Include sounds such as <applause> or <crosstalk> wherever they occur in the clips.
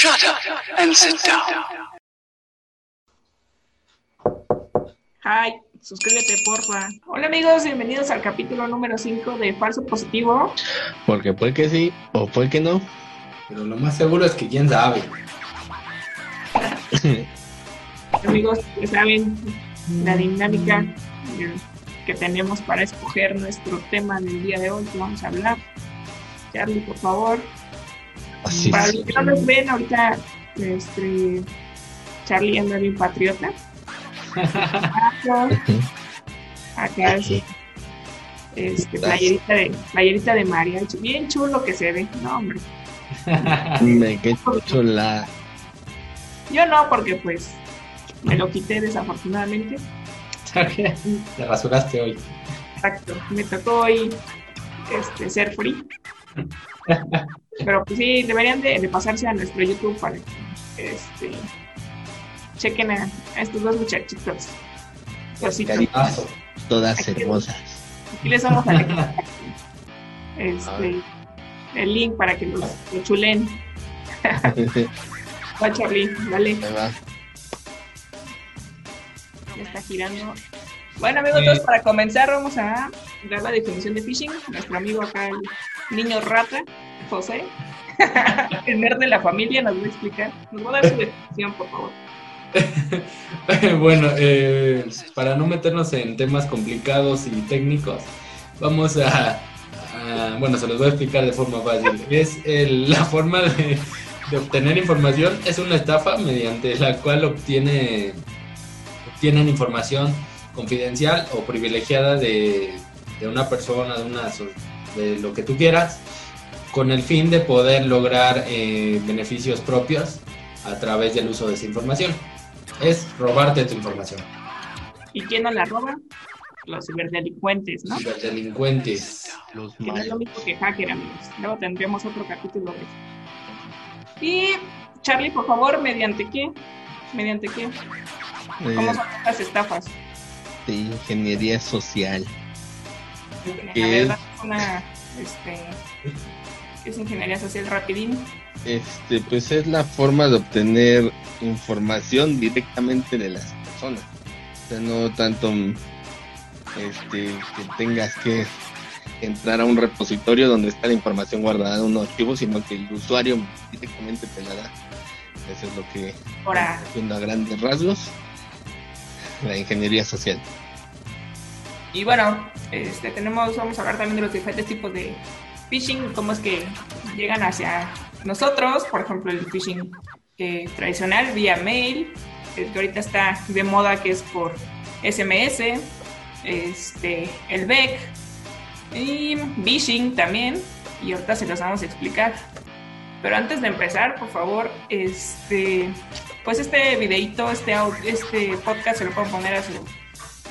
Shut up and sit down. Hi, suscríbete porfa. Hola amigos, bienvenidos al capítulo número 5 de Falso Positivo. Porque puede que sí o puede que no. Pero lo más seguro es que quién sabe. <laughs> Amigos, ya saben la dinámica que tenemos para escoger nuestro tema del día de hoy que vamos a hablar. Charlie, por favor. Así Para los que no nos ven, ahorita este, Charlie anda bien patriota. <laughs> Acá sí. Este, playerita de, playerita de mariachi. Bien chulo que se ve. No, hombre. Me quedé chula. Yo no, porque pues me lo quité desafortunadamente. Te rasuraste hoy. Exacto. Me tocó hoy este, ser free. Pero pues sí, deberían de, de pasarse a nuestro YouTube para que este, chequen a, a estos dos muchachitos. Todas hermosas. Aquí les vamos a dejar <laughs> este, el link para que los, lo chulen. <laughs> Va Charlie, dale, Ahí va. ya está girando. Bueno amigos, entonces para comenzar vamos a dar la definición de phishing. Nuestro amigo acá, el niño rata, José, <laughs> el de la familia, nos va a explicar. Nos va a dar su definición, por favor. <laughs> bueno, eh, para no meternos en temas complicados y técnicos, vamos a, bueno, se los voy a explicar de forma fácil. Es el- <laughs> la forma de, obtener información, es una estafa mediante la cual obtiene, obtienen información confidencial o privilegiada de, de una persona, de, una, de lo que tú quieras, con el fin de poder lograr eh, beneficios propios a través del uso de esa información. Es robarte tu información. ¿Y quién no la roba? Los ciberdelincuentes, ¿no? Ciberdelincuentes. Los Que no es lo mismo que hacker, amigos. Luego tendremos otro capítulo de eso. Y Charlie, por favor, ¿mediante qué? ¿Mediante qué? ¿Cómo Eh, son estas estafas? de ingeniería social. A Una, este, ¿qué es ingeniería social rapidín? Este, pues es la forma de obtener información directamente de las personas. O sea, no tanto este, que tengas que entrar a un repositorio donde está la información guardada en un archivo, sino que el usuario directamente te la da. Eso es lo que Ahora, haciendo a grandes rasgos la ingeniería social. Y bueno, este, tenemos, vamos a hablar también de los diferentes tipos de phishing, cómo es que llegan hacia nosotros, por ejemplo, el phishing tradicional vía mail, que ahorita está de moda que es por SMS, este, el BEC y phishing también, y ahorita se los vamos a explicar. Pero antes de empezar, por favor, este, pues este videito, este, este podcast se lo pueden poner a su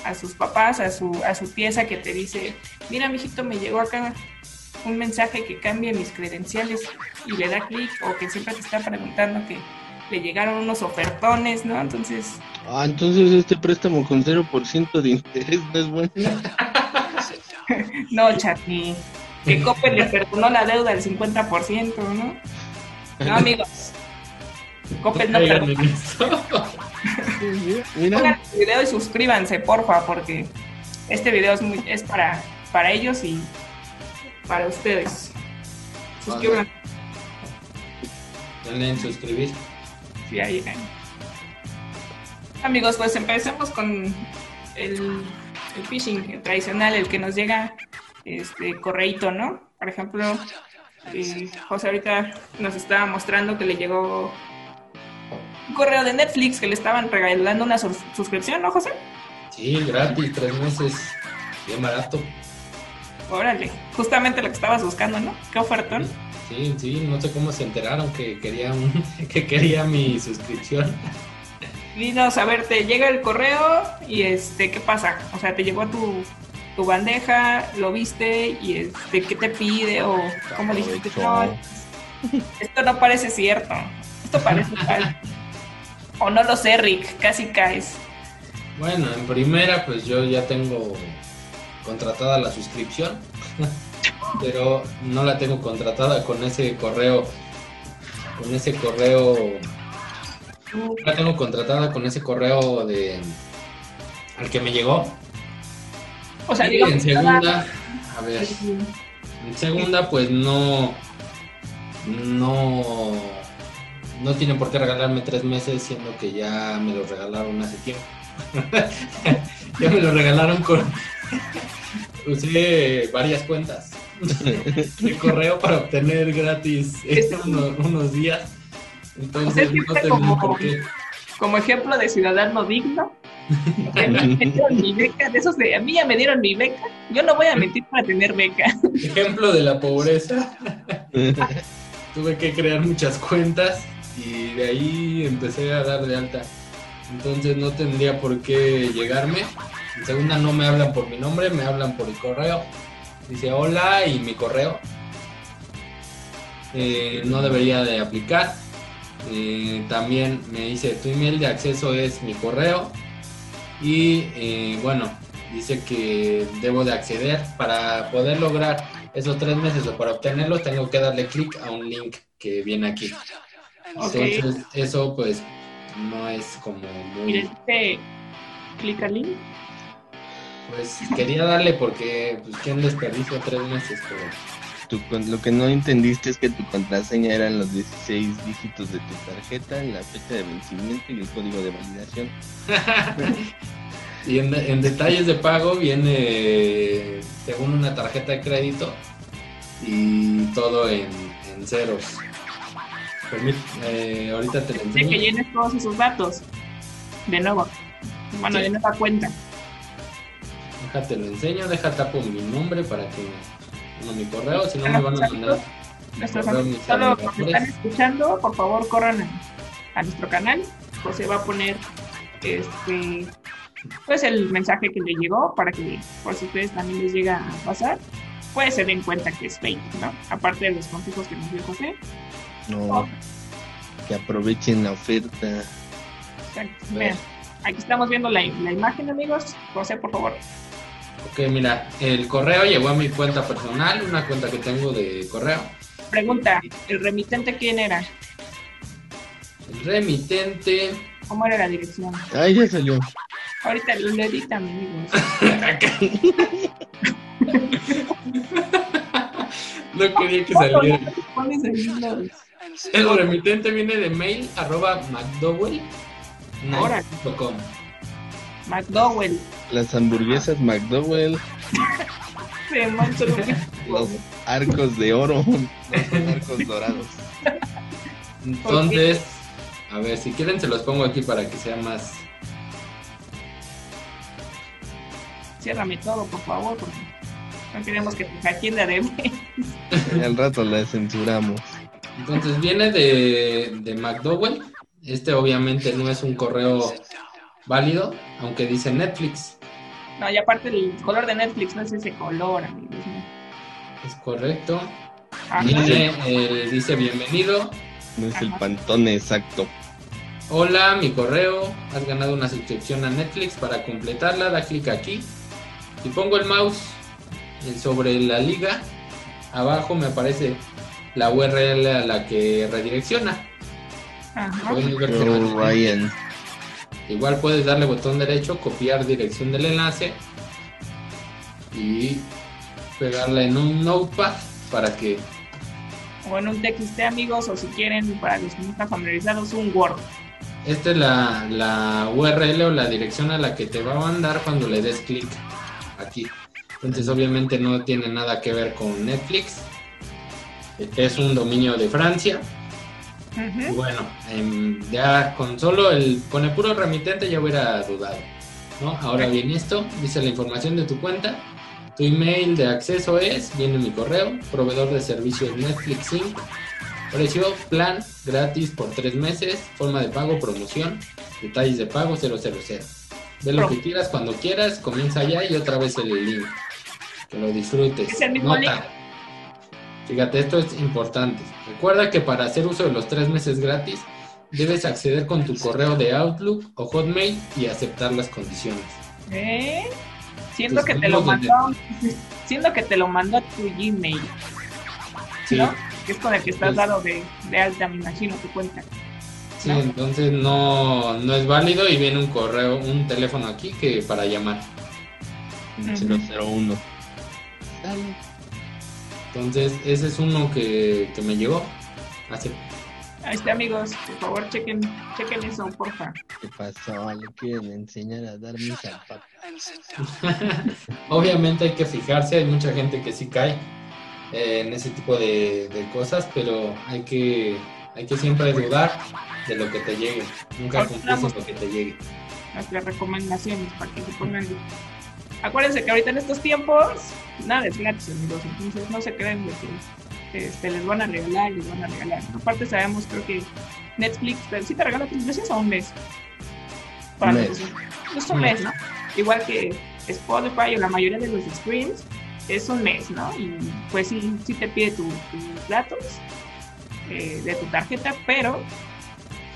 a sus papás, a su, a su pieza que te dice, mira, mijito, me llegó acá un mensaje que cambie mis credenciales y le da clic o que siempre te está preguntando que le llegaron unos ofertones, ¿no? Entonces, Ah, entonces este préstamo con 0% de interés no es bueno. <laughs> no, Chati, que Coppel le perdonó la deuda del 50%, ¿no? No, amigos. Coppel no perdona. Mira, Pongan el video y suscríbanse, porfa, porque este video es, muy, es para, para ellos y para ustedes. Suscríbanse. Denle en suscribir. Sí, ahí, ahí. Amigos, pues empecemos con el, el phishing tradicional, el que nos llega este correíto, ¿no? Por ejemplo, eh, José ahorita nos estaba mostrando que le llegó un correo de Netflix que le estaban regalando una sus- suscripción, ¿no, José? Sí, gratis, tres meses. Bien barato. Órale, justamente lo que estabas buscando, ¿no? Qué ofertón. Sí, sí, no sé cómo se enteraron que quería, un- <laughs> que quería mi suscripción. <laughs> Dinos, a ver, te llega el correo y este, ¿qué pasa? O sea, te llegó a tu, tu bandeja, lo viste y este, ¿qué te pide? O cómo dijiste, no, esto no parece cierto, esto parece <laughs> falso. O no lo sé, Rick, casi caes. Bueno, en primera, pues yo ya tengo contratada la suscripción, <laughs> pero no la tengo contratada con ese correo con ese correo. La tengo contratada con ese correo de al que me llegó. O sea, Y en segunda, a ver, en segunda pues no, no, no tienen por qué regalarme tres meses, siendo que ya me lo regalaron hace tiempo. <laughs> ya me lo regalaron con, <laughs> usé varias cuentas <laughs> de correo para obtener gratis unos, unos días. Entonces no como- por qué. como ejemplo de ciudadano digno. mi beca, de esos de a mí ya me dieron mi beca, yo no voy a mentir para tener beca. Ejemplo de la pobreza. Tuve que crear muchas cuentas y de ahí empecé a dar de alta. Entonces no tendría por qué llegarme. En segunda no me hablan por mi nombre, me hablan por el correo. Dice hola y mi correo. Eh, no debería de aplicar. Eh, también me dice tu email de acceso es mi correo. Y eh, bueno, dice que debo de acceder para poder lograr esos tres meses o para obtenerlos tengo que darle clic a un link que viene aquí. Entonces eso pues no es como Mire, muy... dice clic al link. Pues quería darle porque pues quién desperdicio tres meses, pero Tu con- lo que no entendiste es que tu contraseña eran los 16 dígitos de tu tarjeta, la fecha de vencimiento y el código de validación. <laughs> Y en, en detalles de pago viene según una tarjeta de crédito y todo en, en ceros. Permit- eh, ahorita te lo Dice que enseño. llenes todos esos datos. De nuevo. Bueno, Sí. de nueva cuenta. Déjate lo enseño, deja tapo mi nombre para que no mi correo, si no me van a mandar. Nuestros amigos admiradores. están escuchando, por favor corran a, a nuestro canal. José va a poner este pues el mensaje que le llegó para que por si ustedes también les llega a pasar, pues se den cuenta que es fake, ¿no? Aparte de los consejos que nos dio José. No, que aprovechen la oferta. Exacto. Vean, aquí estamos viendo la, la imagen, amigos. José, por favor. Ok, mira, el correo llegó a mi cuenta personal, una cuenta que tengo de correo. Pregunta, ¿el remitente quién era? El remitente. ¿Cómo era la dirección? Ay, ya salió. Ahorita lo editan, amigos. <laughs> no quería que saliera. El remitente viene de mail arroba mcdowell com. McDowell. Las hamburguesas McDowell, Se <laughs> los arcos de oro, <laughs> los arcos dorados. Entonces, a ver, si quieren se los pongo aquí para que sea más. Ciérrame todo, por favor, porque no queremos que te hackeen de ADB. Y al rato la censuramos. Entonces viene de, de McDowell. Este obviamente no es un correo válido, aunque dice Netflix. No, y aparte el color de Netflix no es ese color, amigos. Es correcto. Viene, eh, dice bienvenido. No es el pantone exacto. Hola, mi correo. Has ganado una suscripción a Netflix. Para completarla, da clic aquí. Y pongo el mouse sobre la liga. Abajo me aparece la URL a la que redirecciona. Ajá. Ryan. Igual puedes darle botón derecho, copiar dirección del enlace y pegarla en un notepad para que O en un TXT, amigos, o si quieren, para los que no están familiarizados, un Word. esta es la, la URL o la dirección a la que te va a mandar cuando le des clic aquí. Entonces obviamente no tiene nada que ver con Netflix. Es un dominio de Francia. Y bueno, em, ya con solo el, con el puro remitente ya hubiera dudado, ¿no? Ahora bien esto, dice la información de tu cuenta, tu email de acceso es, viene mi correo, proveedor de servicios Netflix Inc., precio, plan, gratis por tres meses, forma de pago, promoción, detalles de pago 000. Ve lo que quieras cuando quieras, comienza ya y otra vez el link. Que lo disfrutes. Es el mismo Nota. link. Fíjate, esto es importante. Recuerda que para hacer uso de los tres meses gratis, debes acceder con tu correo de Outlook o Hotmail y aceptar las condiciones. ¿Eh? Siento que te lo mandó. Siento que te lo mandó a tu Gmail. Sí, ¿No? que es con el que estás Pues- dado de, de alta, me imagino, tu cuenta. Sí, ¿no? entonces no, no es válido y viene un correo, un teléfono aquí que para llamar. Un Ujú. 001. Dale. Entonces ese es uno que, que me llegó. Hace, Ahí está, amigos, por favor, chequen, chequen eso, porfa. ¿Qué pasó? Le quieren enseñar a dar mis zapatos. <laughs> Obviamente hay que fijarse, hay mucha gente que sí cae eh, en ese tipo de, de cosas, pero hay que, hay que siempre dudar de lo que te llegue. Nunca confíes en lo que te llegue. Nuestras recomendaciones para que se pongan. Acuérdense que ahorita en estos tiempos, nada es gratis, amigos. Entonces no se crean de que este, les van a regalar, les van a regalar. Aparte, sabemos, creo que Netflix, pero sí te regala tres veces o un mes. Para Un mes. Es un mes, ¿no? Igual que Spotify o la mayoría de los streams, es un mes, ¿no? Y pues sí, sí te pide tu- tus datos eh, de tu tarjeta, pero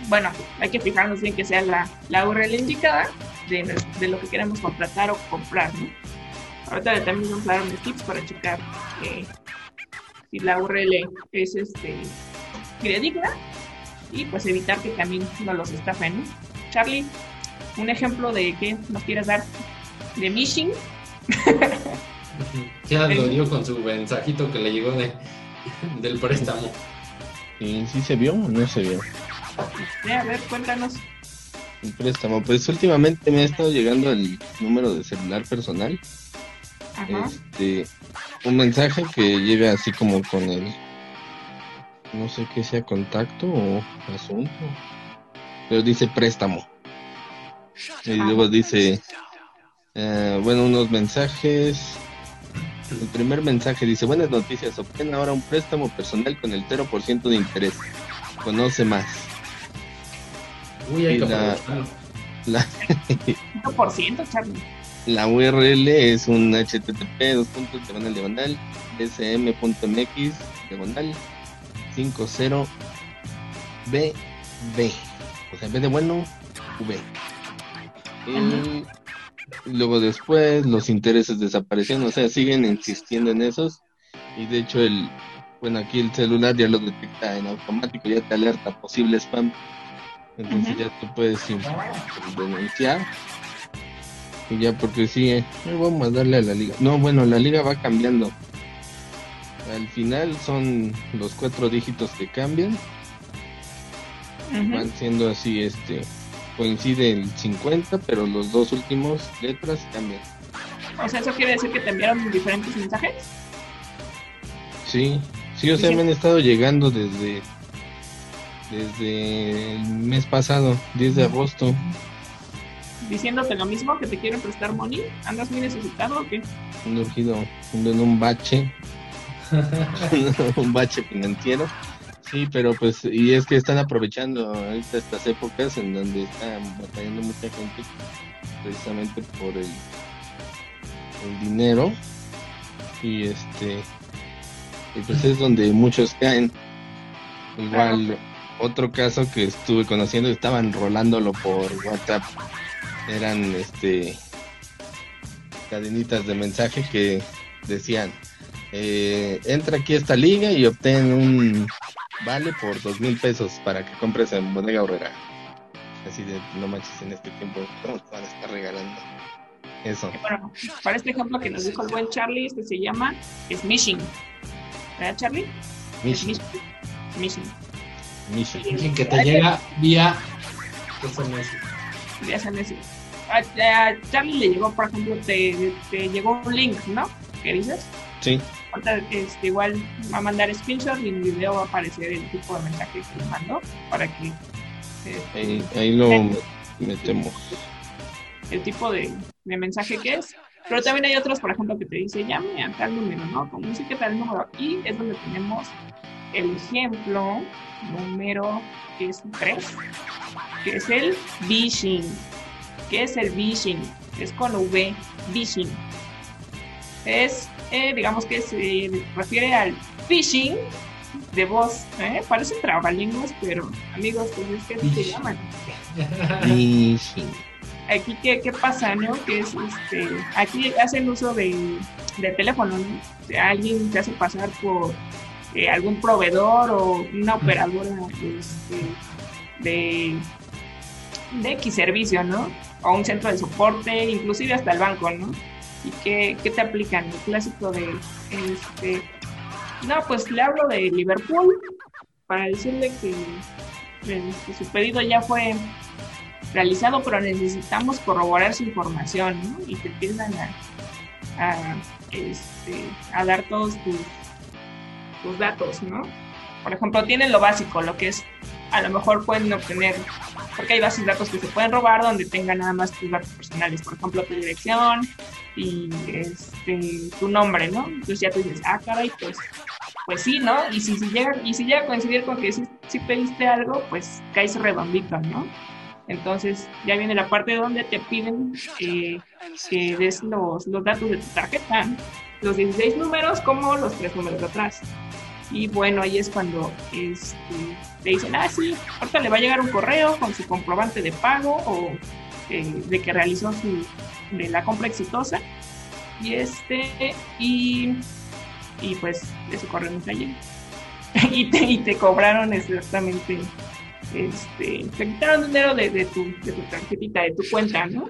bueno, hay que fijarnos bien que sea la, la URL indicada de, de lo que queremos contratar o comprar, ¿no? Ahorita también vamos a dar unos tips para checar eh, si la URL es este fidedigna y pues evitar que también nos los estafen, ¿no? Charlie, un ejemplo de qué nos quieres dar de phishing. Ya <laughs> lo dio con su mensajito que le llegó de, del préstamo. ¿Y sí se vio o no se vio? Eh, a ver, cuéntanos. El préstamo. Pues últimamente me ha estado llegando el número de celular personal. Ajá. Este, un mensaje que llega así como con el, no sé qué sea contacto o asunto, pero dice préstamo. Y luego dice, eh, bueno, unos mensajes. El primer mensaje dice, buenas noticias, obtén ahora un préstamo personal con el 0% de interés. Conoce más. Uy, hay Y que la-. La, 5%, Charlie. la URL es un http dos puntos diagonal diagonal sm.mx diagonal 50 bb o sea en vez de bueno v y luego después los intereses desaparecieron o sea siguen insistiendo en esos y de hecho el bueno aquí el celular ya lo detecta en automático ya te alerta posible spam entonces ya tú puedes denunciar y ya porque sí, eh, vamos a darle a la liga. No, bueno, la liga va cambiando. Al final son los cuatro dígitos que cambian. Van siendo así, este, coincide el 50, pero los dos últimos letras cambian. O sea, ¿eso quiere decir que te enviaron diferentes mensajes? Sí, sí, o sea, me han estado llegando desde desde el mes pasado, 10 de agosto. Diciéndote lo mismo, que te quieren prestar money. ¿Andas muy necesitado o qué? Un urgido, en un bache, <laughs> un bache financiero. Sí, pero pues, y es que están aprovechando ahorita estas épocas en donde está batallando mucha gente precisamente por el, el dinero. Y este, y pues es donde muchos caen. Igual, otro caso que estuve conociendo, estaban rolándolo por WhatsApp. Eran este cadenitas de mensaje que decían eh, entra aquí a esta liga y obtén un vale por dos mil pesos para que compres en bodega horrera así de no manches en este tiempo ¿cómo te van a estar regalando eso Bueno, para este ejemplo que nos dijo el buen Charlie, este se llama smishing. ¿Verdad, Charlie? Mishi, Smishing. Alguien que te llega vía SMS. Saben eso. A, a Charlie le llegó, por ejemplo, te, te llegó un link, ¿no? ¿Qué dices? sí este, igual va a mandar screenshot y en el video va a aparecer el tipo de mensaje que le mandó para que este, ahí, ahí lo metemos el tipo de, de mensaje que es. Pero también hay otros, por ejemplo, que te dice llame a tal número, ¿no? Con música tal número. Y es donde tenemos el ejemplo número que es 3, que es el phishing. ¿Qué es el phishing? Es con V, phishing. Es, eh, digamos que se refiere al phishing de voz. ¿eh? Parece trabalenguas, pero amigos, pues es que así se llaman Mishi. aquí qué, qué pasa, ¿no? Que es este, aquí hacen uso de, del teléfono, ¿no? Alguien se hace pasar por eh, algún proveedor o una operadora este, de, de X servicio, ¿no? O un centro de soporte, inclusive hasta el banco, ¿no? ¿Y qué, qué te aplican? El clásico de, este, no, pues le hablo de Liverpool para decirle que, que su pedido ya fue realizado, pero necesitamos corroborar su información, ¿no? Y te empiezan a, a, este, a dar todos tus, tus datos, ¿no? Por ejemplo, tienen lo básico, lo que es, a lo mejor pueden obtener, porque hay bases de datos que se pueden robar donde tengan nada más tus datos personales, por ejemplo, tu dirección y este, tu nombre, ¿no? Entonces ya tú dices, ah, caray, pues, pues sí, ¿no? Y si, si llega, y si llega a coincidir con que si, pediste algo, pues caes redondito, ¿no? Entonces ya viene la parte donde te piden que des los, los, datos de tu tarjeta, los 16 números como los tres números de atrás. Y bueno, ahí es cuando este, te dicen, ah, sí, ahorita le va a llegar un correo con su comprobante de pago o eh, de que realizó su, de la compra exitosa. Y este, y, y pues de su correo no llega. <laughs> y, te, y te cobraron exactamente este, te quitaron dinero de, de, tu, de tu tarjetita, de tu cuenta, ¿no?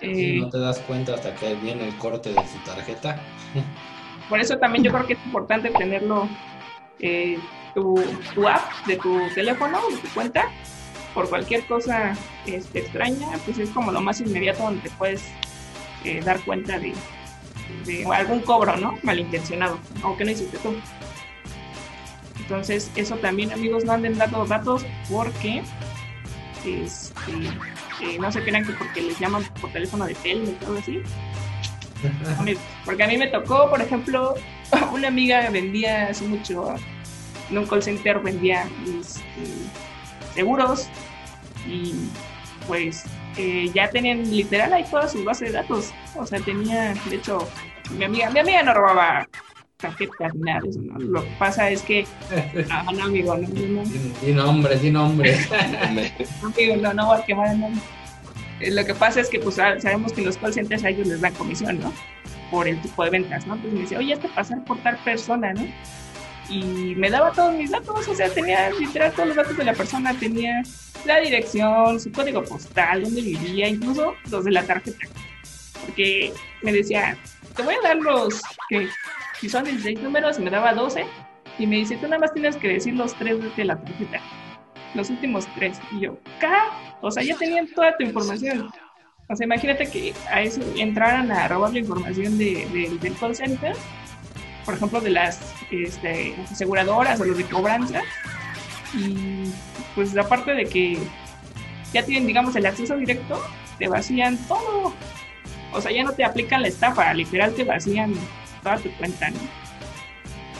Eh, no te das cuenta hasta que viene el corte de tu tarjeta. <laughs> Por eso también yo creo que es importante tenerlo, eh, tu, tu, app de tu teléfono, de tu cuenta, por cualquier cosa este, extraña, pues es como lo más inmediato donde te puedes eh, dar cuenta de, de algún cobro, ¿no? Malintencionado, aunque no hiciste tú. Entonces, eso también, amigos, no anden dando datos porque este, eh, no se crean que porque les llaman por teléfono de tel y todo así. Porque a mí me tocó, por ejemplo, <laughs> una amiga vendía hace mucho, en un call center vendía este, seguros y pues eh, ya tenían literal ahí todas sus bases de datos. O sea, tenía, de hecho, mi amiga, mi amiga no robaba de eso, ¿no? Lo que pasa es que, <laughs> ah, no, amigo, no, no. Sin nombre, sin nombre. <laughs> amigo, no, no quemar el nombre. Eh, Lo que pasa es que, pues, sabemos que los call centers a ellos les dan comisión, ¿no? Por el tipo de ventas, ¿no? Entonces me dice, oye, te pasar por tal persona, ¿no? Y me daba todos mis datos, o sea, tenía literal todos los datos de la persona, tenía la dirección, su código postal, dónde vivía, incluso los de la tarjeta. Porque me decía, te voy a dar los que si son 16 números, me daba 12 y me dice, tú nada más tienes que decir los tres de la tarjeta, los últimos tres. Y yo, ¿qué? O sea, ya tenían toda tu información. O sea, imagínate que a eso entraran a robar la información de, de, del call center, por ejemplo, de las este, aseguradoras o los de cobranza. Y pues aparte de que ya tienen, digamos, el acceso directo, te vacían todo. O sea, ya no te aplican la estafa, literal te vacían toda tu cuenta, ¿no?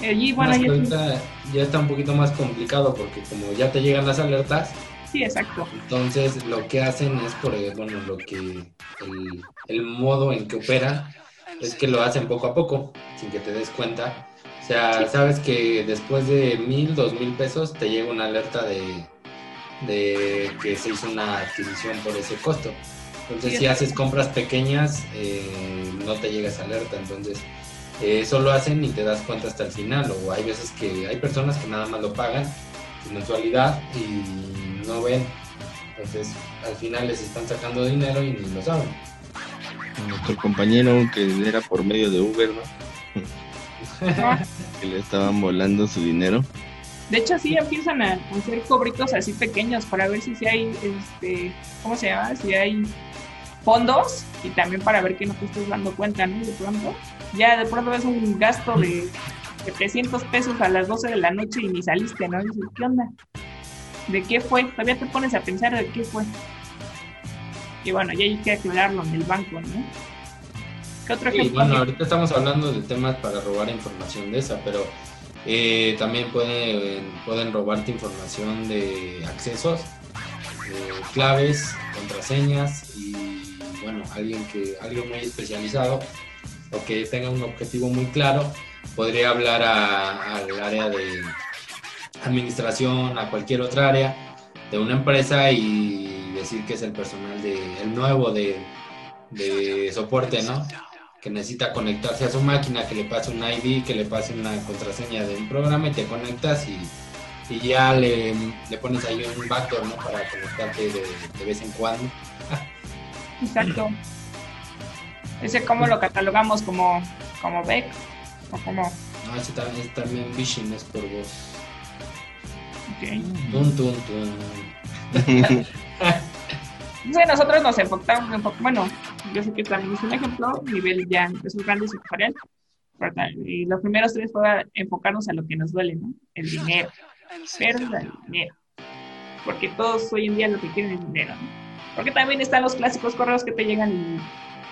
Allí, bueno, Más ya, cuenta, ya está un poquito más complicado porque como ya te llegan las alertas, sí, exacto. entonces lo que hacen es por, bueno, lo que el, el modo en que operan es que lo hacen poco a poco, sin que te des cuenta. O sea, sabes que después de mil, dos mil pesos te llega una alerta de, de que se hizo una adquisición por ese costo. Entonces, Sí, si es- haces compras pequeñas, eh, no te llega esa alerta. Entonces, eh, eso lo hacen y te das cuenta hasta el final. O hay veces que hay personas que nada más lo pagan sin mensualidad y no ven. Entonces, al final les están sacando dinero y ni lo saben. Nuestro compañero que era por medio de Uber, ¿no? <laughs> que le estaban volando su dinero. De hecho, sí empiezan a hacer cobritos así pequeños para ver si, si hay, este, ¿cómo se llama? Si hay fondos y también para ver que no te estés dando cuenta, ¿no? De pronto. Ya de pronto ves un gasto de, de 300 pesos a las 12 de la noche y ni saliste, ¿no? Y dices, ¿qué onda? ¿De qué fue? Todavía te pones a pensar de qué fue. Y bueno, ya hay que aclararlo en el banco, ¿no? ¿Qué otro Y ejemplo? bueno, ahorita estamos hablando de temas para robar información de esa, pero eh, también pueden, pueden robarte información de accesos, eh, claves, contraseñas y bueno, alguien que algo muy especializado que tenga un objetivo muy claro podría hablar al área de administración, a cualquier otra área de una empresa y decir que es el personal de el nuevo de, soporte, ¿no? que necesita conectarse a su máquina, que le pase un ID, que le pase una contraseña de un programa y te conectas y, y ya le, le, pones ahí un backdoor, ¿no? Para conectarte de vez en cuando. Exacto. Ese cómo lo catalogamos como, como Beck o como... No, ese también, es también es por voz. Ok. Tun, tun, tun. <laughs> Entonces nosotros nos enfocamos un poco, bueno, yo sé que también es un ejemplo, nivel ya es un grande sectorial. Y los primeros tres fue enfocarnos a lo que nos duele, ¿no? El dinero, pérdida de dinero, porque todos hoy en día lo que quieren es dinero, ¿no? Porque también están los clásicos correos que te llegan y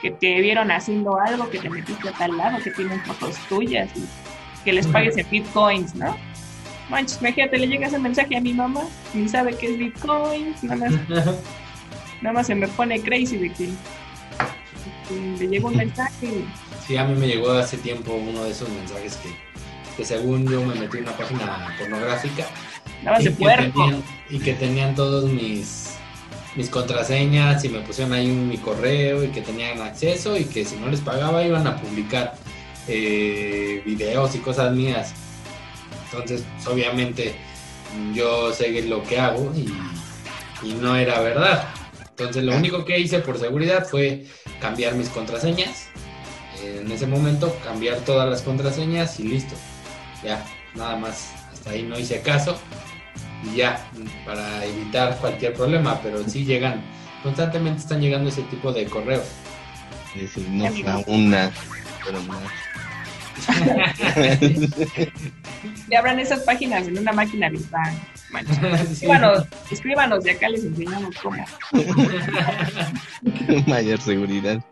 que te vieron haciendo algo, que te metiste a tal lado, que tienen fotos tuyas y que les pagues en bitcoins, ¿no? Manches, imagínate, le llega ese mensaje a mi mamá, ni sabe qué es bitcoin, nada más <laughs> nada más se me pone crazy de que, que le llegó un mensaje. Sí, a mí me llegó hace tiempo uno de esos mensajes que, que según yo me metí en una página pornográfica Nada más y, de que tenían, y que tenían todos mis mis contraseñas y me pusieron ahí mi correo y que tenían acceso y que si no les pagaba iban a publicar eh, videos y cosas mías. Entonces, pues, obviamente, yo sé lo que hago y, no era verdad. Entonces lo único que hice por seguridad fue cambiar mis contraseñas. En ese momento cambiar todas las contraseñas y listo. Ya, nada más. Hasta ahí no hice caso. Y ya, para evitar cualquier problema. Pero sí llegan, constantemente están llegando ese tipo de correos. Es decir, no una, pero más. <laughs> Le abran esas páginas en una máquina virtual. <laughs> Sí. Escríbanos, escríbanos, de acá les enseñamos cómo. <laughs> Mayor seguridad.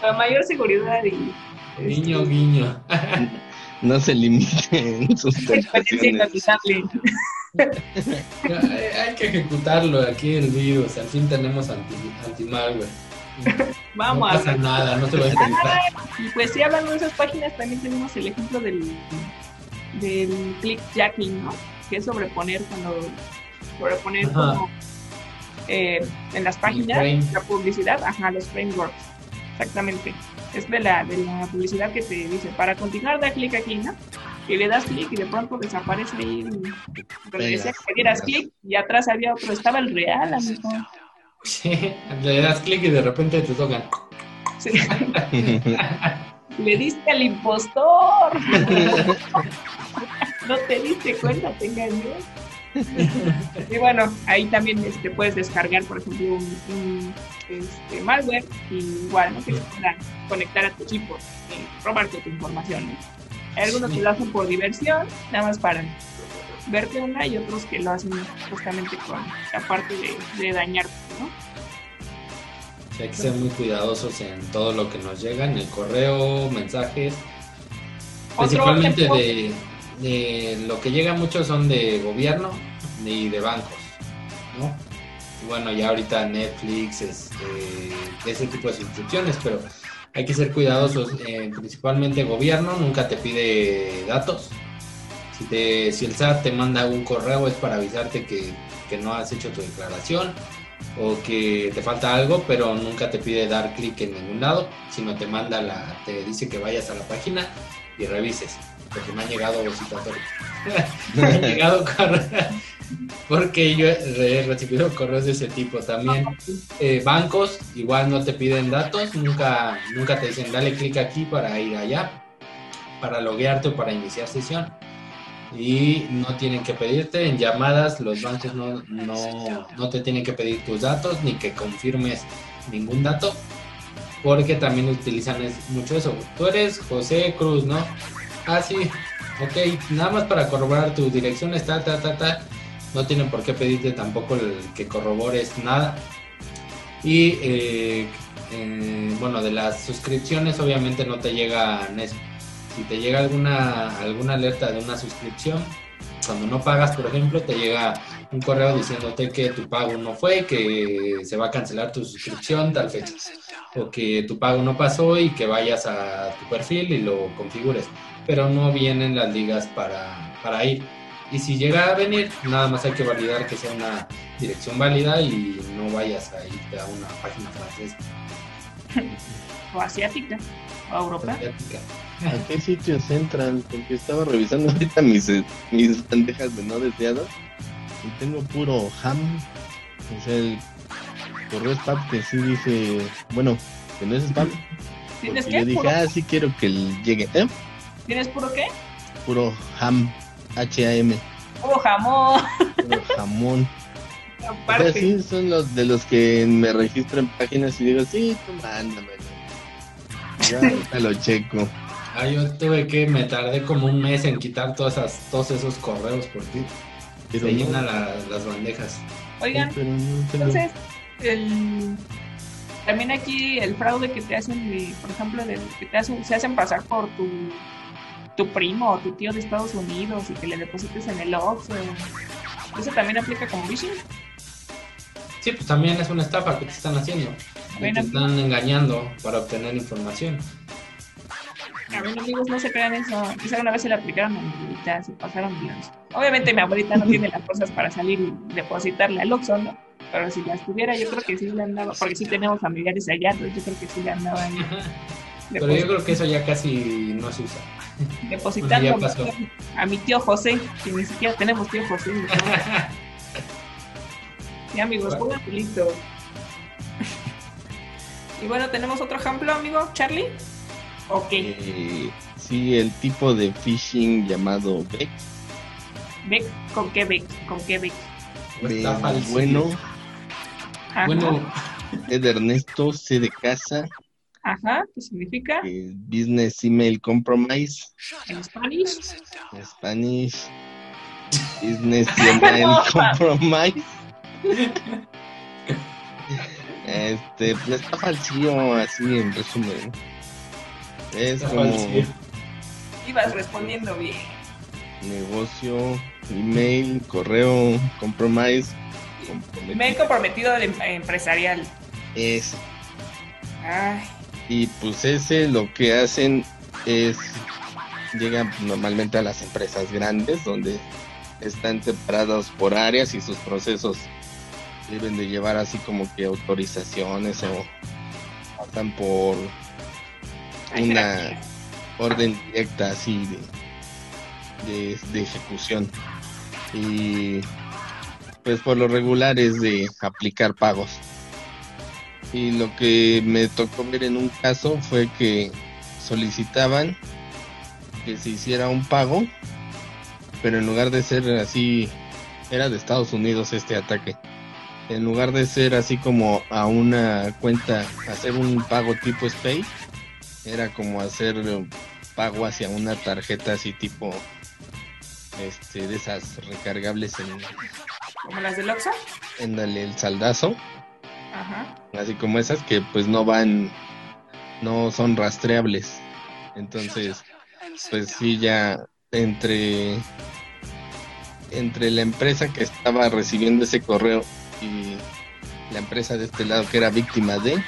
Para mayor seguridad y este, Guiño, guiño. No se limite en sus experiencia tentaciones. <laughs> hay, hay que ejecutarlo aquí el virus. Al fin tenemos anti, anti-malware. Vamos no a pasa nada, no te voy a intentar. Y pues sí, hablando de esas páginas, también tenemos el ejemplo del, del clickjacking, ¿no? Que es sobreponer cuando sobreponer Ajá. como eh, en las páginas la publicidad, ajá, los frameworks, exactamente. Es de la, de la publicidad que te dice, para continuar da clic aquí, ¿no? Y le das clic y de pronto desaparece ahí decía que le dieras clic y atrás había otro, estaba el real, amigo. Sí, le das clic y de repente te tocan. Sí. <laughs> Le diste al impostor. <laughs> no te diste cuenta, te engañó. Y bueno, ahí también este, puedes descargar, por ejemplo, un, un, este, malware y igual, ¿no? Que conectar a tu equipo y robarte tu información. ¿no? Hay algunos que lo hacen por diversión, nada más para verte una, y otros que lo hacen justamente con la parte de, de dañarte, ¿no? Sí, hay que ser muy cuidadosos en todo lo que nos llega, en el correo, mensajes. Principalmente de, de lo que llega mucho son de gobierno y de bancos, ¿no? Bueno, ya ahorita Netflix, este, ese tipo de suscripciones, pero hay que ser cuidadosos. eh, principalmente gobierno nunca te pide datos. Si, el SAT te manda un correo es para avisarte que, que no has hecho tu declaración o que te falta algo, pero nunca te pide dar clic en ningún lado, sino te manda la, te dice que vayas a la página y revises, porque me han llegado citatorios. <laughs> porque yo he recibido correos de ese tipo también. Eh, bancos igual no te piden datos, nunca, nunca te dicen dale clic aquí para ir allá, para loguearte o para iniciar sesión. Y no tienen que pedirte en llamadas, los bancos no, no, no te tienen que pedir tus datos ni que confirmes ningún dato, porque también utilizan mucho eso. Tú eres José Cruz, ¿no? Ah, sí, ok, nada más para corroborar tu dirección está, ta, ta, ta. No tienen por qué pedirte tampoco el que corrobores nada. Y eh, eh, bueno, de las suscripciones obviamente no te llegan eso. Si te llega alguna, alguna alerta de una suscripción, cuando no pagas, por ejemplo, te llega un correo diciéndote que tu pago no fue, que se va a cancelar tu suscripción tal fecha, o que tu pago no pasó y que vayas a tu perfil y lo configures, pero no vienen las ligas para, para ir. Y si llega a venir, nada más hay que validar que sea una dirección válida y no vayas a irte a una página francesa. <laughs> o asiática o europea. Asiática. ¿A qué sitios entran? Porque estaba revisando ahorita mis, mis bandejas de no deseados y tengo puro ham. O sea, el correo spam que sí dice, bueno, que no es spam. ¿Tienes qué? yo dije, ¿Puro, ah, sí quiero que llegue. ¿Eh? ¿Tienes puro qué? Puro ham. H-A-M. Puro jamón. Puro jamón. <laughs> O sea, Aparte. sí, son los de los que me registro en páginas y digo, sí, tú mándamelo. <laughs> Ya lo checo. Ah, yo tuve que, me tardé como un mes en quitar todas esas, todos esos correos por ti. Pero Se no, llenan la- las bandejas. Oigan, pero no tengo- entonces, el, también aquí el fraude que te hacen, de, por ejemplo, del que te hacen, se hacen pasar por tu, tu primo o tu tío de Estados Unidos y que le deposites en el Oxxo. ¿Eso también aplica como phishing? Sí, pues también es una estafa que te están haciendo. Y te están engañando para obtener información. A ver, amigos, no se crean eso. Quizá una vez se le aplicaron a mi abuelita, se pasaron de. Obviamente mi abuelita no tiene las cosas para salir y depositarle al Oxxo, ¿no? Pero si las tuviera, yo creo que sí le andaba, porque sí tenemos familiares allá, entonces yo creo que sí le andaba ahí <laughs> Pero yo creo que eso ya casi no se usa. <laughs> depositando ya pasó. a mi tío José, que ni siquiera tenemos tío José. ¿no? <laughs> Sí, amigos, Bueno. pónganse listos. Y bueno, tenemos otro ejemplo, amigo, Charlie. Ok. Eh, sí, el tipo de phishing llamado Beck. Beck, ¿con qué Beck? ¿Con qué Beck? Está falso. bueno, Ajá. Bueno, E de Ernesto, C de casa, Ajá, ¿qué significa? eh, Business Email Compromise, En Spanish. Spanish, Business Email <laughs> Compromise. <laughs> Este, pues está falsillo, así en resumen. Es está como. Ibas respondiendo bien. negocio, email, correo, compromise. he comprometido al em- empresarial. Eso. Ay, Y pues ese lo que hacen es llegan normalmente a las empresas grandes donde están separados por áreas y sus procesos deben de llevar así como que autorizaciones o pasan por una orden directa así de, de, de ejecución. Y pues por lo regular es de aplicar pagos. Y lo que me tocó ver en un caso fue que solicitaban que se hiciera un pago pero en lugar de ser así era de Estados Unidos este ataque en lugar de ser así como a una cuenta hacer un pago tipo SPAY era como hacer pago hacia una tarjeta así tipo este de esas recargables en, Como las del Oxxo. en dale el saldazo Ajá. así como esas que pues no van no son rastreables entonces pues sí ya entre entre la empresa que estaba recibiendo ese correo y la empresa de este lado que era víctima de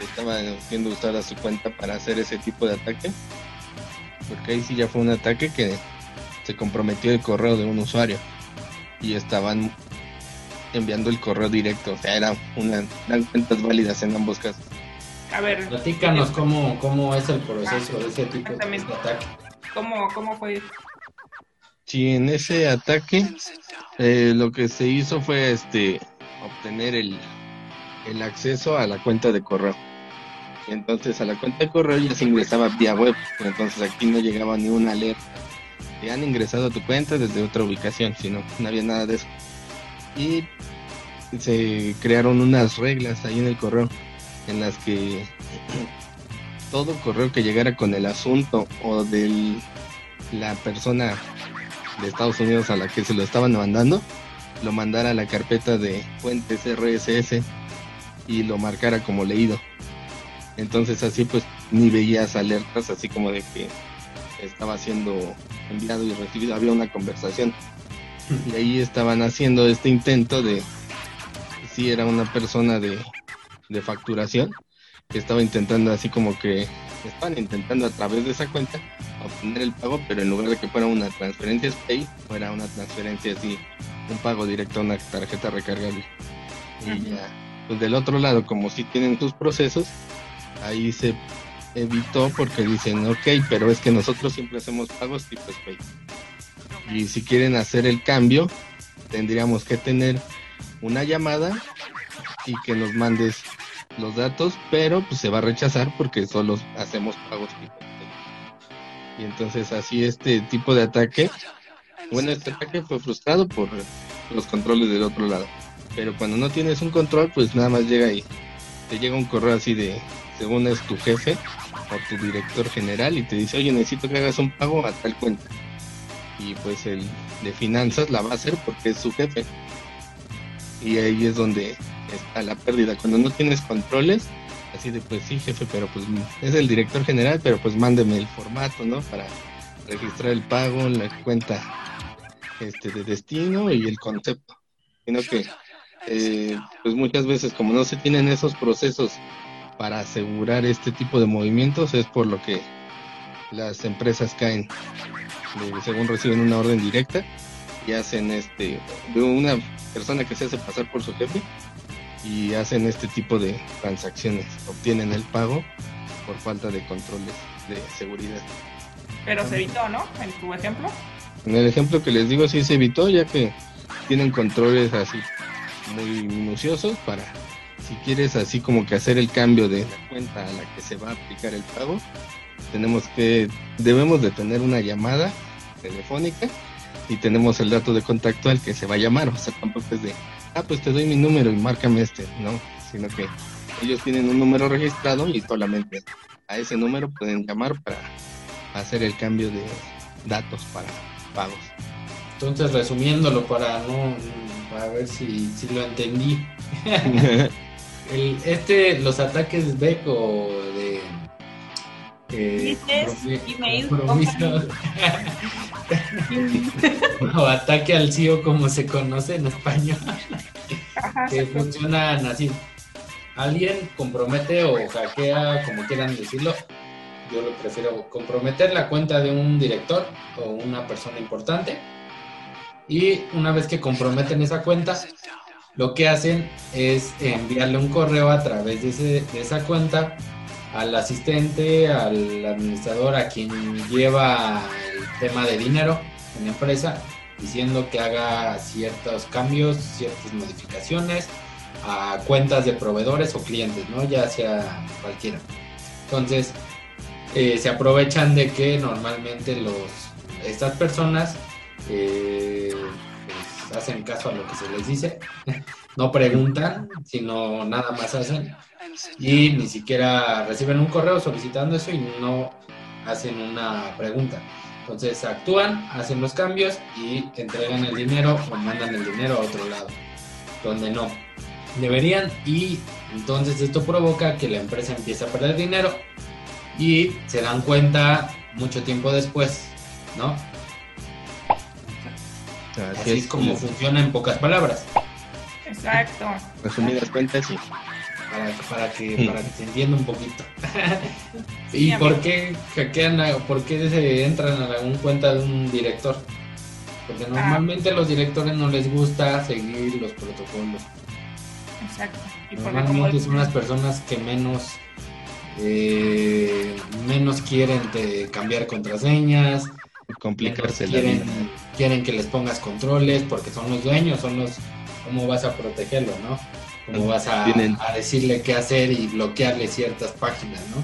estaba siendo usada su cuenta para hacer ese tipo de ataque. Porque ahí sí ya fue un ataque que se comprometió el correo de un usuario. Y estaban enviando el correo directo. O sea era una eran cuentas válidas en ambos casos. A ver, Platícanos cómo, cómo es el proceso de ese tipo de ataque. ¿cómo, cómo fue? Sí, en ese ataque eh, lo que se hizo fue este obtener el, el acceso a la cuenta de correo. Entonces a la cuenta de correo ya se ingresaba vía web, entonces aquí no llegaba ni una alerta. Te han ingresado a tu cuenta desde otra ubicación, sino no había nada de eso. Y se crearon unas reglas ahí en el correo en las que <clears throat> todo correo que llegara con el asunto o de la persona de Estados Unidos a la que se lo estaban mandando, lo mandara a la carpeta de fuentes RSS y lo marcara como leído. Entonces así pues ni veías alertas así como de que estaba siendo enviado y recibido, había una conversación. Y ahí estaban haciendo este intento de si era una persona de, de facturación que estaba intentando así como que estaban intentando a través de esa cuenta obtener el pago, pero en lugar de que fuera una transferencia SPAY, fuera una transferencia así, un pago directo a una tarjeta recargable. Y ya, pues del otro lado, como si tienen sus procesos, ahí se evitó porque dicen, ok, pero es que nosotros siempre hacemos pagos tipo SPAY. Y si quieren hacer el cambio, tendríamos que tener una llamada y que nos mandes los datos, pero pues se va a rechazar porque solo hacemos pagos tipo. Y entonces así este tipo de ataque, bueno, este ataque fue frustrado por los controles del otro lado. Pero cuando no tienes un control, pues nada más llega ahí. Te llega un correo así de, según es tu jefe o tu director general y te dice, oye, necesito que hagas un pago a tal cuenta. Y pues el de finanzas la va a hacer porque es su jefe. Y ahí es donde está la pérdida. Cuando no tienes controles, así de, pues sí, jefe, pero pues es el director general, pero pues mándeme el formato, ¿no? Para registrar el pago, la cuenta este, de destino y el concepto. Sino que, eh, pues muchas veces como no se tienen esos procesos para asegurar este tipo de movimientos, es por lo que las empresas caen, eh, según reciben una orden directa y hacen este, de una persona que se hace pasar por su jefe y hacen este tipo de transacciones, obtienen el pago por falta de controles de seguridad. Pero se evitó, ¿no? En tu ejemplo. En el ejemplo que les digo sí se evitó ya que tienen controles así muy minuciosos para si quieres así como que hacer el cambio de la cuenta a la que se va a aplicar el pago, tenemos que debemos de tener una llamada telefónica y tenemos el dato de contacto al que se va a llamar, o sea, tampoco es de, ah, pues te doy mi número y márcame este, no, sino que ellos tienen un número registrado y solamente a ese número pueden llamar para hacer el cambio de datos para pagos. Entonces, resumiéndolo para no para ver si, si lo entendí. <laughs> <laughs> El, este, los ataques Beco de eh, email, <laughs> o ataque al CEO como se conoce en español, que funcionan así. Alguien compromete o hackea, como quieran decirlo, yo lo prefiero comprometer la cuenta de un director o una persona importante. Y una vez que comprometen esa cuenta, lo que hacen es enviarle un correo a través de, esa cuenta al asistente, al administrador, a quien lleva el tema de dinero en la empresa, diciendo que haga ciertos cambios, ciertas modificaciones a cuentas de proveedores o clientes, ¿no? Ya sea cualquiera. Entonces, eh, se aprovechan de que normalmente los, estas personas eh, pues, hacen caso a lo que se les dice, <laughs> no preguntan, sino nada más hacen y ni siquiera reciben un correo solicitando eso y no hacen una pregunta. Entonces actúan, hacen los cambios y entregan el dinero o mandan el dinero a otro lado, donde no deberían y entonces esto provoca que la empresa empiece a perder dinero y se dan cuenta mucho tiempo después, ¿no? Así, es como funciona en pocas palabras. Exacto. Resumidas cuentas, sí. Para, para, que, para que se entienda un poquito. <laughs> ¿Y por qué hackean, por qué se entran a una cuenta de un director? Porque ah. normalmente a los directores no les gusta seguir los protocolos. Exacto. normalmente son las personas que menos eh, menos quieren cambiar contraseñas, complicarse quieren, quieren que les pongas controles porque son los dueños, son los cómo vas a protegerlo, ¿no? Cómo vas a, a decirle qué hacer y bloquearle ciertas páginas, ¿no?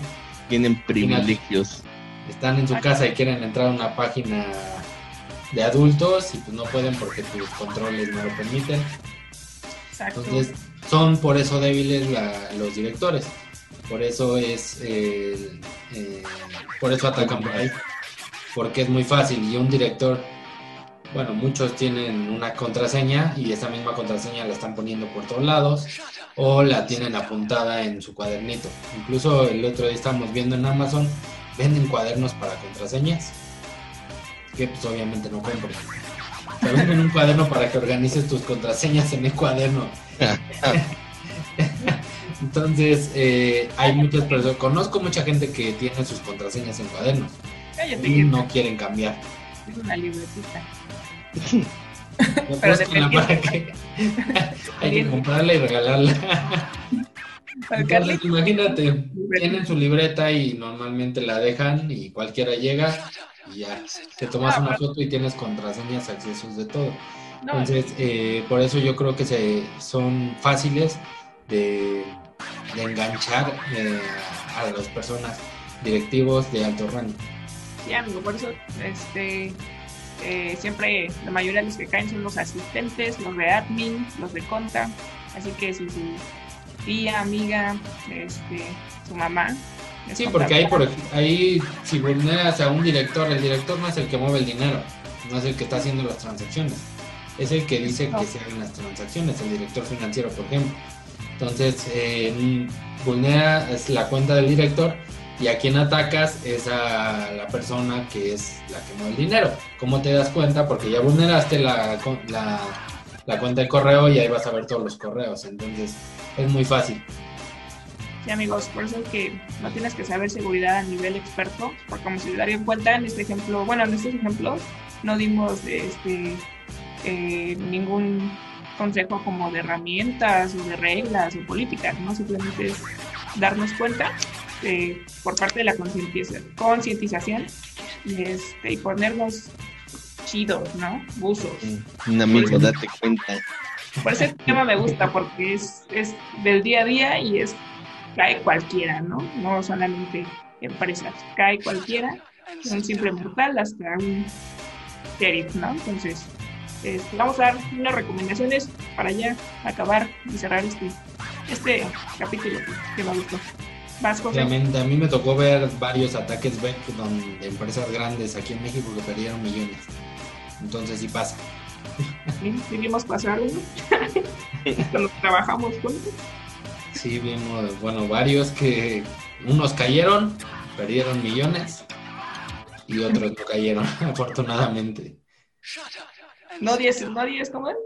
Tienen privilegios. Están en su casa y quieren entrar a una página de adultos y pues no pueden porque tus controles no lo permiten. Entonces son por eso débiles los directores. Por eso es, eh, eh, por eso atacan por ahí. Porque es muy fácil y un director, bueno, muchos tienen una contraseña y esa misma contraseña la están poniendo por todos lados o la tienen apuntada en su cuadernito. Incluso el otro día estábamos viendo en Amazon, venden cuadernos para contraseñas, que pues obviamente no compren. Te venden un cuaderno para que organices tus contraseñas en el cuaderno. <laughs> Entonces, eh, hay muchas personas, conozco mucha gente que tiene sus contraseñas en cuadernos y no quieren cambiar. Es una libretita. Pero que hay que comprarla y regalarla. Entonces, imagínate, tienen su libreta y normalmente la dejan y cualquiera llega y ya te tomas una foto y tienes contraseñas, accesos de todo. Entonces, eh, por eso yo creo que se, son fáciles de, enganchar eh, a las personas directivos de alto rango. Sí, amigo, por eso este, eh, siempre la mayoría de los que caen son los asistentes, los de admin, los de conta. Así que si su tía, amiga, este, su mamá. Sí, porque ahí, por, ahí si vulneras a un director, el director no es el que mueve el dinero, no es el que está haciendo las transacciones, es el que dice que se hagan las transacciones, el director financiero, por ejemplo. Entonces, eh, vulnera la cuenta del director y a quien atacas es a la persona que es la que mueve el dinero. ¿Cómo te das cuenta? Porque ya vulneraste la, la, cuenta de correo y ahí vas a ver todos los correos. Entonces es muy fácil. Sí, amigos, por eso es que no tienes que saber seguridad a nivel experto, porque como se darían cuenta en este ejemplo, bueno, en estos ejemplos no dimos este, eh, ningún consejo como de herramientas o de reglas o políticas, ¿no? Simplemente es darnos cuenta este, por parte de la concientización este, y ponernos chidos, ¿no? Buzos. Un amigo, date cuenta. Por ese tema me gusta, porque es, es del día a día y es cae cualquiera, ¿no? No solamente empresas, cae cualquiera, un simple mortal hasta un sheriff, ¿no? Entonces, este, vamos a dar unas recomendaciones para ya acabar y cerrar este, este capítulo que me gustó. Obviamente, a mí me tocó ver varios ataques de empresas grandes aquí en México que perdieron millones. Entonces sí pasa. Sí, vimos pasar uno. Cuando trabajamos juntos. Sí, vimos, bueno, varios que unos cayeron, perdieron millones y otros no cayeron, <laughs> afortunadamente. No odies, no odies, ¿cómo es?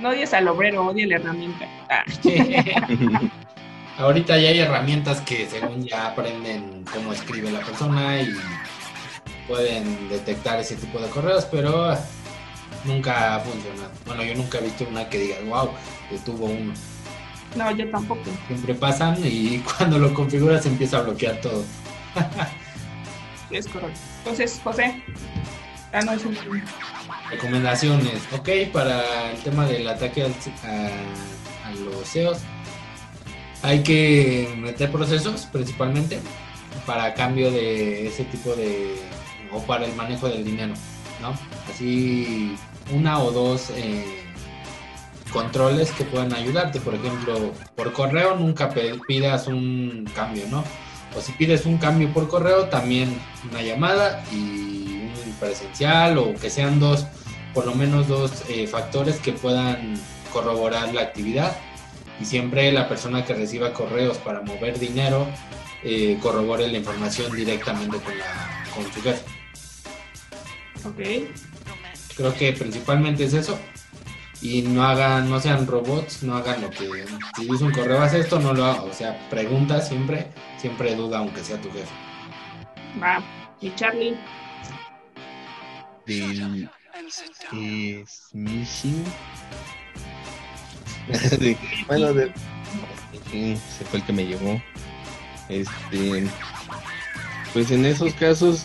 No al obrero, odia la herramienta. Ah. <laughs> Ahorita ya hay herramientas que según ya aprenden cómo escribe la persona y pueden detectar ese tipo de correos, pero nunca ha funcionado. Bueno, yo nunca he visto una que diga, wow, tuvo uno. No, yo tampoco. Siempre pasan y <laughs> cuando lo configuras empieza a bloquear todo. es correcto. Entonces, José, danos un... Recomendaciones. Ok, para el tema del ataque a, a los SEOs hay que meter procesos principalmente para cambio de ese tipo de o para el manejo del dinero, ¿no? Así una o dos eh, controles que puedan ayudarte, por ejemplo, por correo nunca pidas un cambio, ¿no? O si pides un cambio por correo, también una llamada y un presencial o que sean dos, por lo menos dos eh, factores que puedan corroborar la actividad y siempre la persona que reciba correos para mover dinero eh, corrobore la información directamente con, la, con su jefe. Ok. Creo que principalmente es eso. Y no hagan, no sean robots, no hagan lo que. Si dice un correo, haz esto, no lo haga. O sea, pregunta siempre, siempre duda, aunque sea tu jefe. Va. ¿Y Charlie? Del. <laughs> Bueno, de, se fue el que me llegó. Este, pues en esos casos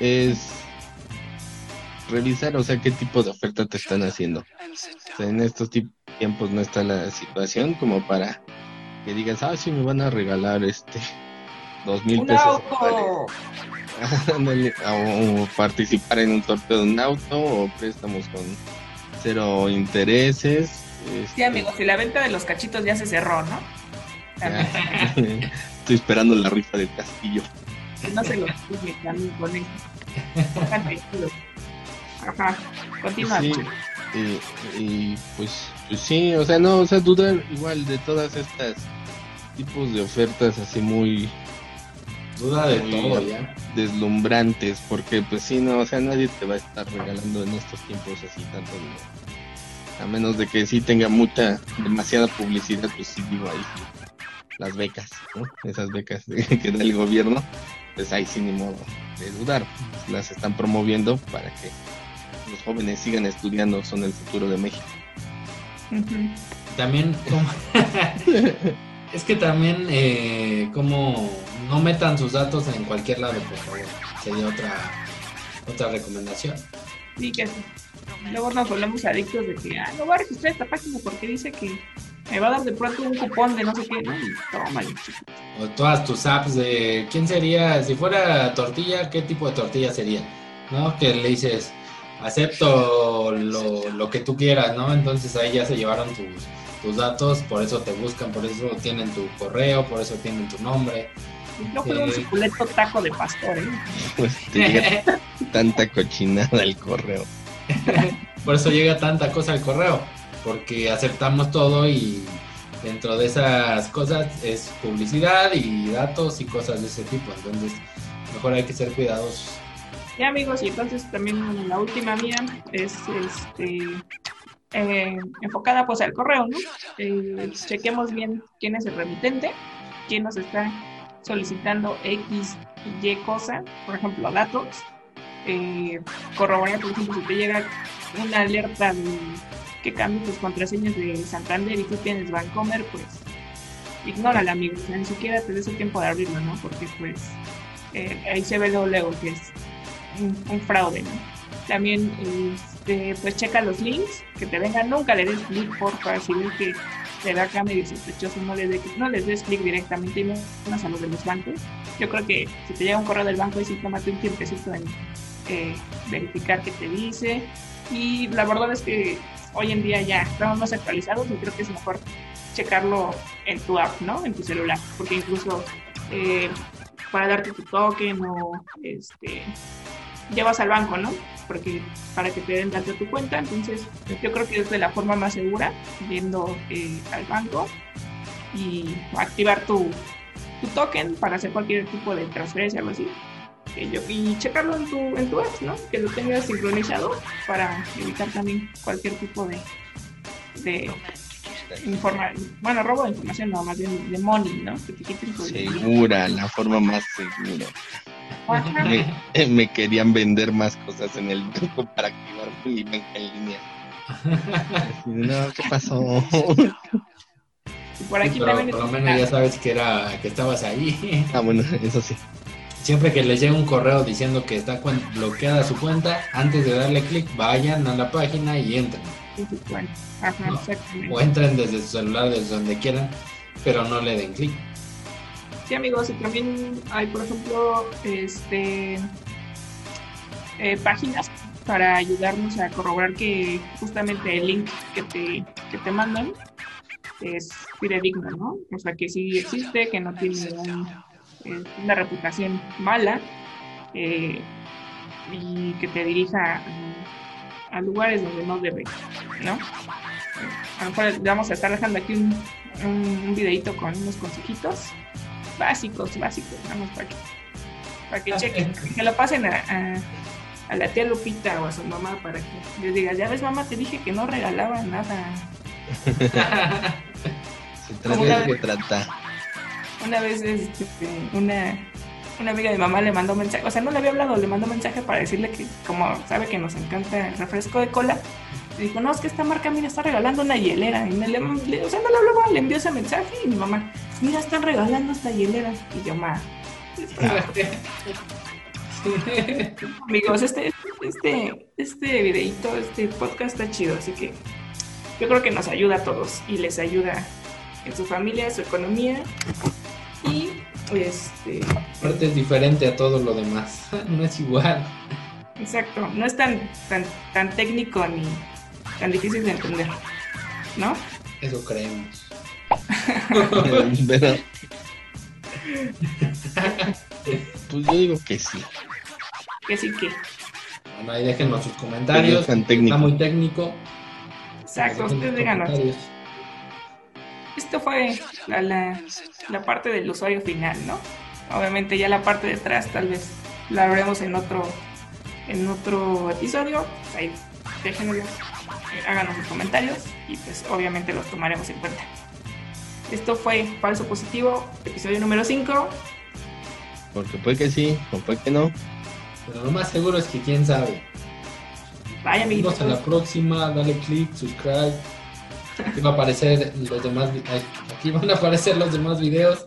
es revisar, o sea, qué tipo de oferta te están haciendo. en estos tiempos no está la situación como para que digas, ah, sí, me van a regalar este <laughs> dos mil pesos. <laughs> o participar en un sorteo de un auto o préstamos con cero intereses Sí, amigos, y la venta de los cachitos ya se cerró, ¿no? <laughs> Estoy esperando la rifa del castillo. No se lo pide también con él. Ajá, continúa. Sí, y, pues, pues sí, o sea, no, o sea, dudar igual de todas estas tipos de ofertas así muy duda de todo ya deslumbrantes porque pues sí no o sea nadie te va a estar regalando en estos tiempos así tanto dinero a menos de que sí tenga mucha, demasiada publicidad, pues sí digo ahí las becas, ¿no? Esas becas <laughs> que da el gobierno, pues ahí sí ni modo de dudar, las están promoviendo para que los jóvenes sigan estudiando, son el futuro de México. También, <laughs> Es que también, eh, como no metan sus datos en cualquier lado, por favor. Sería otra, otra recomendación. Sí, que sí. Luego nos volvemos adictos de que, ah, no voy a registrar esta página porque dice que me va a dar de pronto un cupón de no sé qué. No, toma, O todas tus apps de, ¿quién sería? Si fuera tortilla, ¿qué tipo de tortilla sería? ¿No? Que le dices, acepto lo, lo que tú quieras, ¿no? Entonces ahí ya se llevaron tus, tus datos, por eso te buscan, por eso tienen tu correo, por eso tienen tu nombre. No fue un suculento taco de pastor, ¿eh? Pues te llega tanta cochinada al correo. <laughs> Por eso llega tanta cosa al correo, porque aceptamos todo y dentro de esas cosas es publicidad y datos y cosas de ese tipo. Entonces, mejor hay que ser cuidadosos. Ya amigos, y entonces también la última mía es este eh, enfocada pues al correo, ¿no? Eh, chequemos bien quién es el remitente, quién nos está solicitando X y Y cosa, por ejemplo, datos. Eh, corroborar, por ejemplo, si te llega una alerta de que cambies tus contraseñas de Santander y tú tienes Bancomer, pues ignórala, amigos, o sea, ni siquiera te des el tiempo de abrirlo, ¿no? Porque pues eh, ahí se ve luego, luego que es un, fraude, ¿no? También, este, pues checa los links que te vengan, nunca le des clic, porfa, si ves que te da acá medio sospechoso, no de- no les des clic directamente y menos a los de los bancos. Yo creo que si te llega un correo del banco, ahí sí tómate un tiempecito en verificar qué te dice. Y la verdad es que hoy en día ya estamos más actualizados y creo que es mejor checarlo en tu app, ¿no? En tu celular, porque incluso eh, para darte tu token o este llevas al banco, ¿no? Porque para que te den de alta tu cuenta, entonces yo creo que es de la forma más segura, yendo eh, al banco y activar tu, tu token para hacer cualquier tipo de transferencia algo así. Y checarlo en tu, en tu app, ¿no? Que lo tengas sincronizado para evitar también cualquier tipo de, de informa bueno, robo de información, no, más bien de money, ¿no? Que te quiten tu dinero. Segura, la forma más segura. Me, <laughs> me querían vender más cosas en el banco para activar mi banca en línea. <laughs> Así no, ¿qué pasó? Y por aquí Pero también por lo menos ya sabes que era que estabas ahí. Ah, bueno, eso sí. Siempre que les llega un correo diciendo que está bloqueada su cuenta, antes de darle clic, vayan a la página y entren. Bueno, ajá, No. O entren desde su celular, desde donde quieran, pero no le den clic. Sí, amigos, y también hay, por ejemplo, este eh, páginas para ayudarnos a corroborar que justamente el link que te, que te mandan es fidedigno, ¿no? O sea, que sí existe, que no tiene un- eh, una reputación mala eh, y que te dirija a, a lugares donde no debe, ¿no? A lo mejor le vamos a estar dejando aquí un, un, un videito con unos consejitos básicos, básicos, vamos para que, para que chequen, que lo pasen a, a, a la tía Lupita o a su mamá para que les digas, ya ves mamá, te dije que no regalaba nada. <laughs> Se trata de vez- trata. Una vez este, una, una amiga de mi mamá le mandó mensaje, o sea, no le había hablado, le mandó mensaje para decirle que como sabe que nos encanta el refresco de cola, le dijo, no, es que esta marca, mira, está regalando una hielera. Y me le, le- o sea, no le hablaba, le envió ese mensaje y mi mamá, mira, están regalando esta hielera. Y yo, ma, <laughs> Amigos, este, este, este videito, este podcast está chido, así que yo creo que nos ayuda a todos y les ayuda en su familia, en su economía y este, Aparte es diferente a todo lo demás. <laughs> No es igual. exacto, no es tan, tan, tan técnico ni tan difícil de entender, ¿no? Eso creemos. <laughs> Pero. <laughs> Pues yo digo que sí. Que sí que, Bueno, ahí déjenos sus comentarios. es tan Está muy técnico. exacto, ustedes díganos. Esto fue la, la, la parte del usuario final, ¿no? Obviamente ya la parte de atrás tal vez la veremos en otro en otro episodio. Pues ahí déjenos, eh, háganos sus comentarios y pues obviamente los tomaremos en cuenta. Esto fue Falso Positivo, episodio número 5. Porque puede que sí, o puede que no. Pero lo más seguro es que quién sabe. Vaya Nos vemos amiguitos. en la próxima. Dale click, subscribe. Aquí va a aparecer los demás. Aquí van a aparecer los demás videos.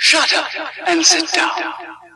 Shut up and sit down.